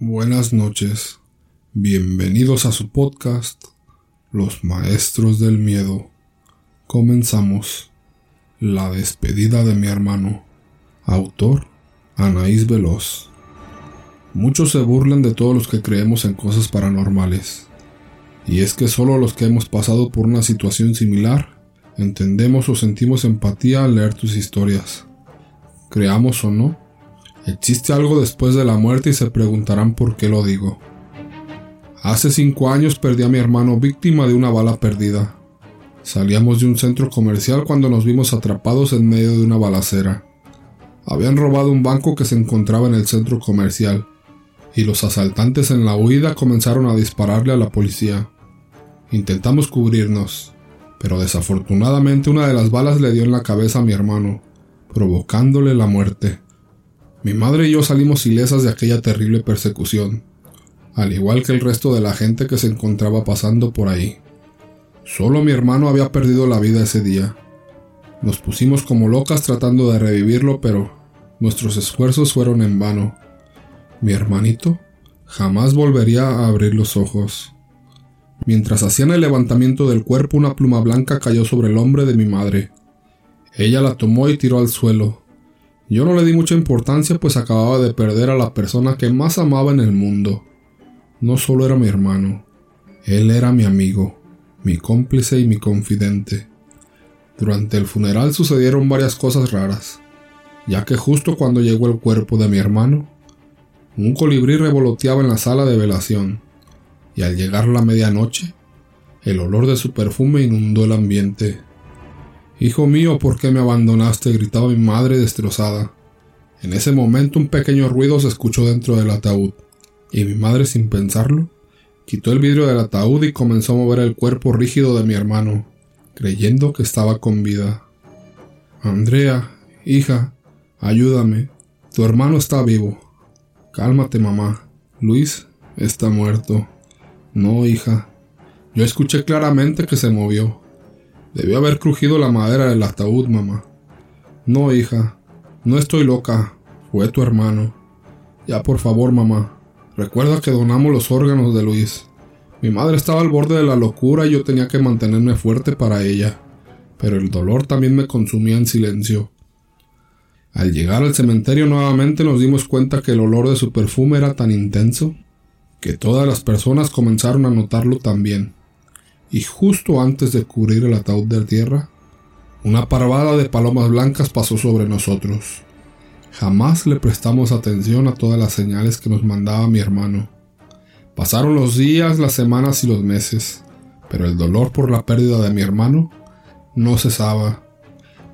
Buenas noches. Bienvenidos a su podcast, Los Maestros del Miedo. Comenzamos. La despedida de mi hermano. Autor, Anaís Veloz. Muchos se burlan de todos los que creemos en cosas paranormales. Y es que solo los que hemos pasado por una situación similar entendemos o sentimos empatía al leer tus historias. Creamos o no, existe algo después de la muerte y se preguntarán por qué lo digo. Hace cinco años perdí a mi hermano víctima de una bala perdida. Salíamos de un centro comercial cuando nos vimos atrapados en medio de una balacera. Habían robado un banco que se encontraba en el centro comercial, y los asaltantes en la huida comenzaron a dispararle a la policía. Intentamos cubrirnos, pero desafortunadamente una de las balas le dio en la cabeza a mi hermano, provocándole la muerte. Mi madre y yo salimos ilesas de aquella terrible persecución, al igual que el resto de la gente que se encontraba pasando por ahí. Solo mi hermano había perdido la vida ese día. Nos pusimos como locas tratando de revivirlo, pero nuestros esfuerzos fueron en vano. Mi hermanito jamás volvería a abrir los ojos. Mientras hacían el levantamiento del cuerpo, una pluma blanca cayó sobre el hombre de mi madre. Ella la tomó y tiró al suelo. Yo no le di mucha importancia pues acababa de perder a la persona que más amaba en el mundo. No solo era mi hermano, él era mi amigo, mi cómplice y mi confidente. Durante el funeral sucedieron varias cosas raras, ya que justo cuando llegó el cuerpo de mi hermano, un colibrí revoloteaba en la sala de velación y al llegar la medianoche, el olor de su perfume inundó el ambiente. Hijo mío, ¿por qué me abandonaste? gritaba mi madre destrozada. En ese momento un pequeño ruido se escuchó dentro del ataúd, y mi madre, sin pensarlo, quitó el vidrio del ataúd y comenzó a mover el cuerpo rígido de mi hermano, creyendo que estaba con vida. Andrea, hija, ayúdame. Tu hermano está vivo. Cálmate, mamá. Luis está muerto. No, hija. Yo escuché claramente que se movió. Debió haber crujido la madera del ataúd, mamá. No, hija. No estoy loca. Fue tu hermano. Ya, por favor, mamá. Recuerda que donamos los órganos de Luis. Mi madre estaba al borde de la locura y yo tenía que mantenerme fuerte para ella. Pero el dolor también me consumía en silencio. Al llegar al cementerio nuevamente nos dimos cuenta que el olor de su perfume era tan intenso que todas las personas comenzaron a notarlo también. Y justo antes de cubrir el ataúd de tierra, una parvada de palomas blancas pasó sobre nosotros. Jamás le prestamos atención a todas las señales que nos mandaba mi hermano. Pasaron los días, las semanas y los meses, pero el dolor por la pérdida de mi hermano no cesaba.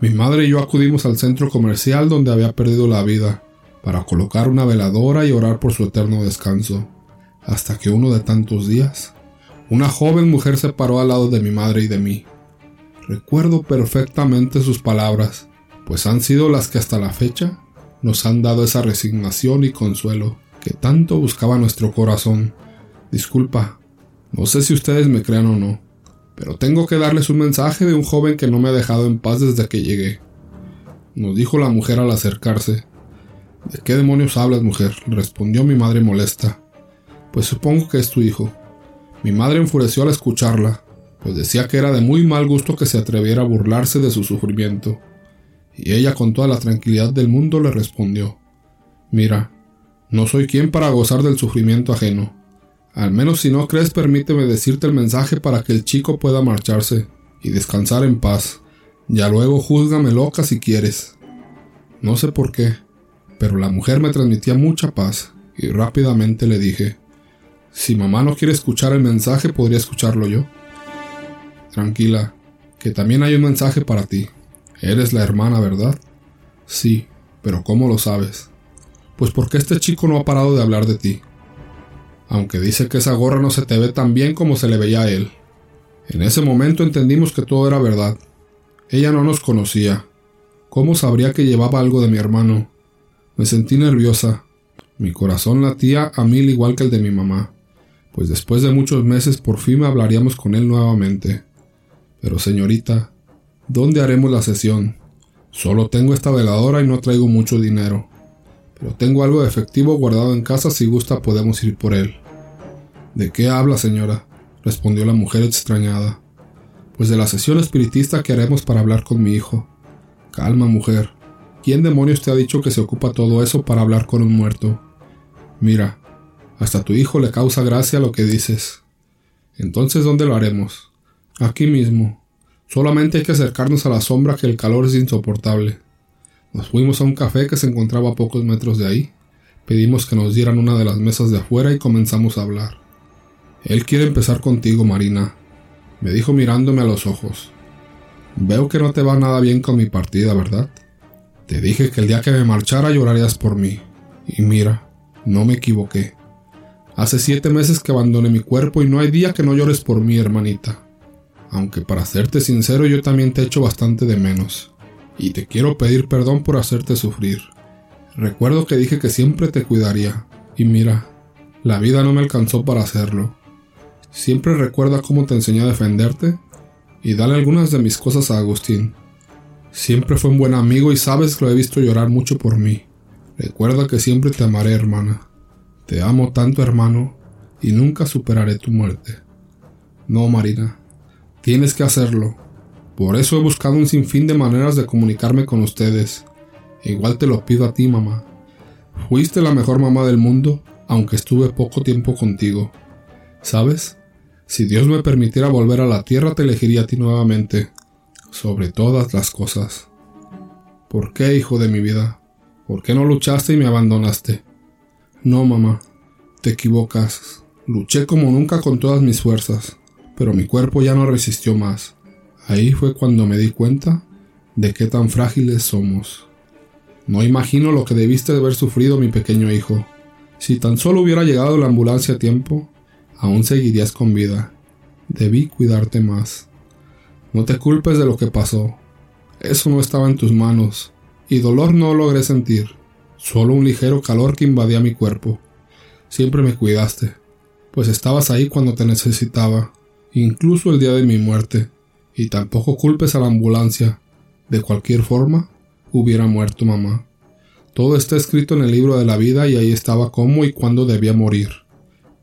Mi madre y yo acudimos al centro comercial donde había perdido la vida, para colocar una veladora y orar por su eterno descanso hasta que uno de tantos días, una joven mujer se paró al lado de mi madre y de mí. Recuerdo perfectamente sus palabras, pues han sido las que hasta la fecha nos han dado esa resignación y consuelo que tanto buscaba nuestro corazón. Disculpa, no sé si ustedes me crean o no, pero tengo que darles un mensaje de un joven que no me ha dejado en paz desde que llegué. Nos dijo la mujer al acercarse. ¿De qué demonios hablas, mujer? respondió mi madre molesta. Pues supongo que es tu hijo. Mi madre enfureció al escucharla, pues decía que era de muy mal gusto que se atreviera a burlarse de su sufrimiento. Y ella con toda la tranquilidad del mundo le respondió Mira, no soy quien para gozar del sufrimiento ajeno. Al menos si no crees, permíteme decirte el mensaje para que el chico pueda marcharse y descansar en paz. Ya luego júzgame loca si quieres. No sé por qué, pero la mujer me transmitía mucha paz y rápidamente le dije si mamá no quiere escuchar el mensaje, podría escucharlo yo. Tranquila, que también hay un mensaje para ti. Eres la hermana, ¿verdad? Sí, pero ¿cómo lo sabes? Pues porque este chico no ha parado de hablar de ti. Aunque dice que esa gorra no se te ve tan bien como se le veía a él. En ese momento entendimos que todo era verdad. Ella no nos conocía. ¿Cómo sabría que llevaba algo de mi hermano? Me sentí nerviosa. Mi corazón latía a mil igual que el de mi mamá pues después de muchos meses por fin hablaríamos con él nuevamente. Pero señorita, ¿dónde haremos la sesión? Solo tengo esta veladora y no traigo mucho dinero. pero tengo algo de efectivo guardado en casa, si gusta podemos ir por él. ¿De qué habla, señora? respondió la mujer extrañada. Pues de la sesión espiritista que haremos para hablar con mi hijo. Calma, mujer. ¿Quién demonios te ha dicho que se ocupa todo eso para hablar con un muerto? Mira, hasta tu hijo le causa gracia lo que dices. Entonces, ¿dónde lo haremos? Aquí mismo. Solamente hay que acercarnos a la sombra que el calor es insoportable. Nos fuimos a un café que se encontraba a pocos metros de ahí. Pedimos que nos dieran una de las mesas de afuera y comenzamos a hablar. Él quiere empezar contigo, Marina, me dijo mirándome a los ojos. Veo que no te va nada bien con mi partida, ¿verdad? Te dije que el día que me marchara llorarías por mí. Y mira, no me equivoqué. Hace siete meses que abandoné mi cuerpo y no hay día que no llores por mí, hermanita. Aunque para serte sincero yo también te echo bastante de menos. Y te quiero pedir perdón por hacerte sufrir. Recuerdo que dije que siempre te cuidaría. Y mira, la vida no me alcanzó para hacerlo. Siempre recuerda cómo te enseñé a defenderte y dale algunas de mis cosas a Agustín. Siempre fue un buen amigo y sabes que lo he visto llorar mucho por mí. Recuerda que siempre te amaré, hermana. Te amo tanto, hermano, y nunca superaré tu muerte. No, Marina, tienes que hacerlo. Por eso he buscado un sinfín de maneras de comunicarme con ustedes. Igual te lo pido a ti, mamá. Fuiste la mejor mamá del mundo, aunque estuve poco tiempo contigo. ¿Sabes? Si Dios me permitiera volver a la tierra, te elegiría a ti nuevamente, sobre todas las cosas. ¿Por qué, hijo de mi vida? ¿Por qué no luchaste y me abandonaste? No, mamá, te equivocas. Luché como nunca con todas mis fuerzas, pero mi cuerpo ya no resistió más. Ahí fue cuando me di cuenta de qué tan frágiles somos. No imagino lo que debiste de haber sufrido mi pequeño hijo. Si tan solo hubiera llegado la ambulancia a tiempo, aún seguirías con vida. Debí cuidarte más. No te culpes de lo que pasó. Eso no estaba en tus manos, y dolor no logré sentir, solo un ligero calor que invadía mi cuerpo. Siempre me cuidaste, pues estabas ahí cuando te necesitaba, incluso el día de mi muerte, y tampoco culpes a la ambulancia. De cualquier forma, hubiera muerto mamá. Todo está escrito en el libro de la vida y ahí estaba cómo y cuándo debía morir.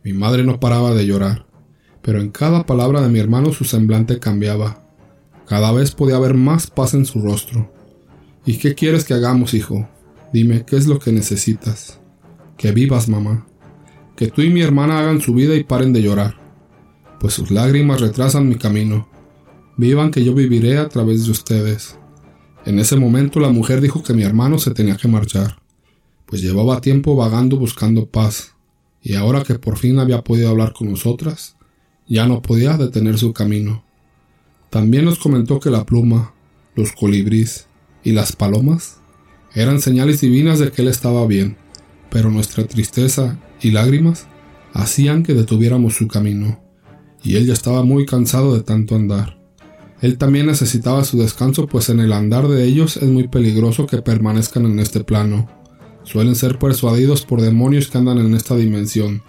Mi madre no paraba de llorar, pero en cada palabra de mi hermano su semblante cambiaba. Cada vez podía haber más paz en su rostro. ¿Y qué quieres que hagamos, hijo? Dime, ¿qué es lo que necesitas? Que vivas, mamá. Que tú y mi hermana hagan su vida y paren de llorar, pues sus lágrimas retrasan mi camino. Vivan que yo viviré a través de ustedes. En ese momento la mujer dijo que mi hermano se tenía que marchar, pues llevaba tiempo vagando buscando paz, y ahora que por fin había podido hablar con nosotras, ya no podía detener su camino. También nos comentó que la pluma, los colibríes y las palomas eran señales divinas de que él estaba bien, pero nuestra tristeza y lágrimas hacían que detuviéramos su camino, y él ya estaba muy cansado de tanto andar. Él también necesitaba su descanso, pues en el andar de ellos es muy peligroso que permanezcan en este plano suelen ser persuadidos por demonios que andan en esta dimensión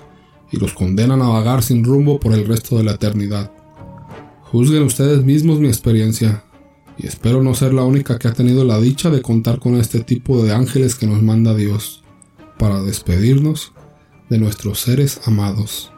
y los condenan a vagar sin rumbo por el resto de la eternidad. Juzguen ustedes mismos mi experiencia, y espero no ser la única que ha tenido la dicha de contar con este tipo de ángeles que nos manda Dios, para despedirnos de nuestros seres amados.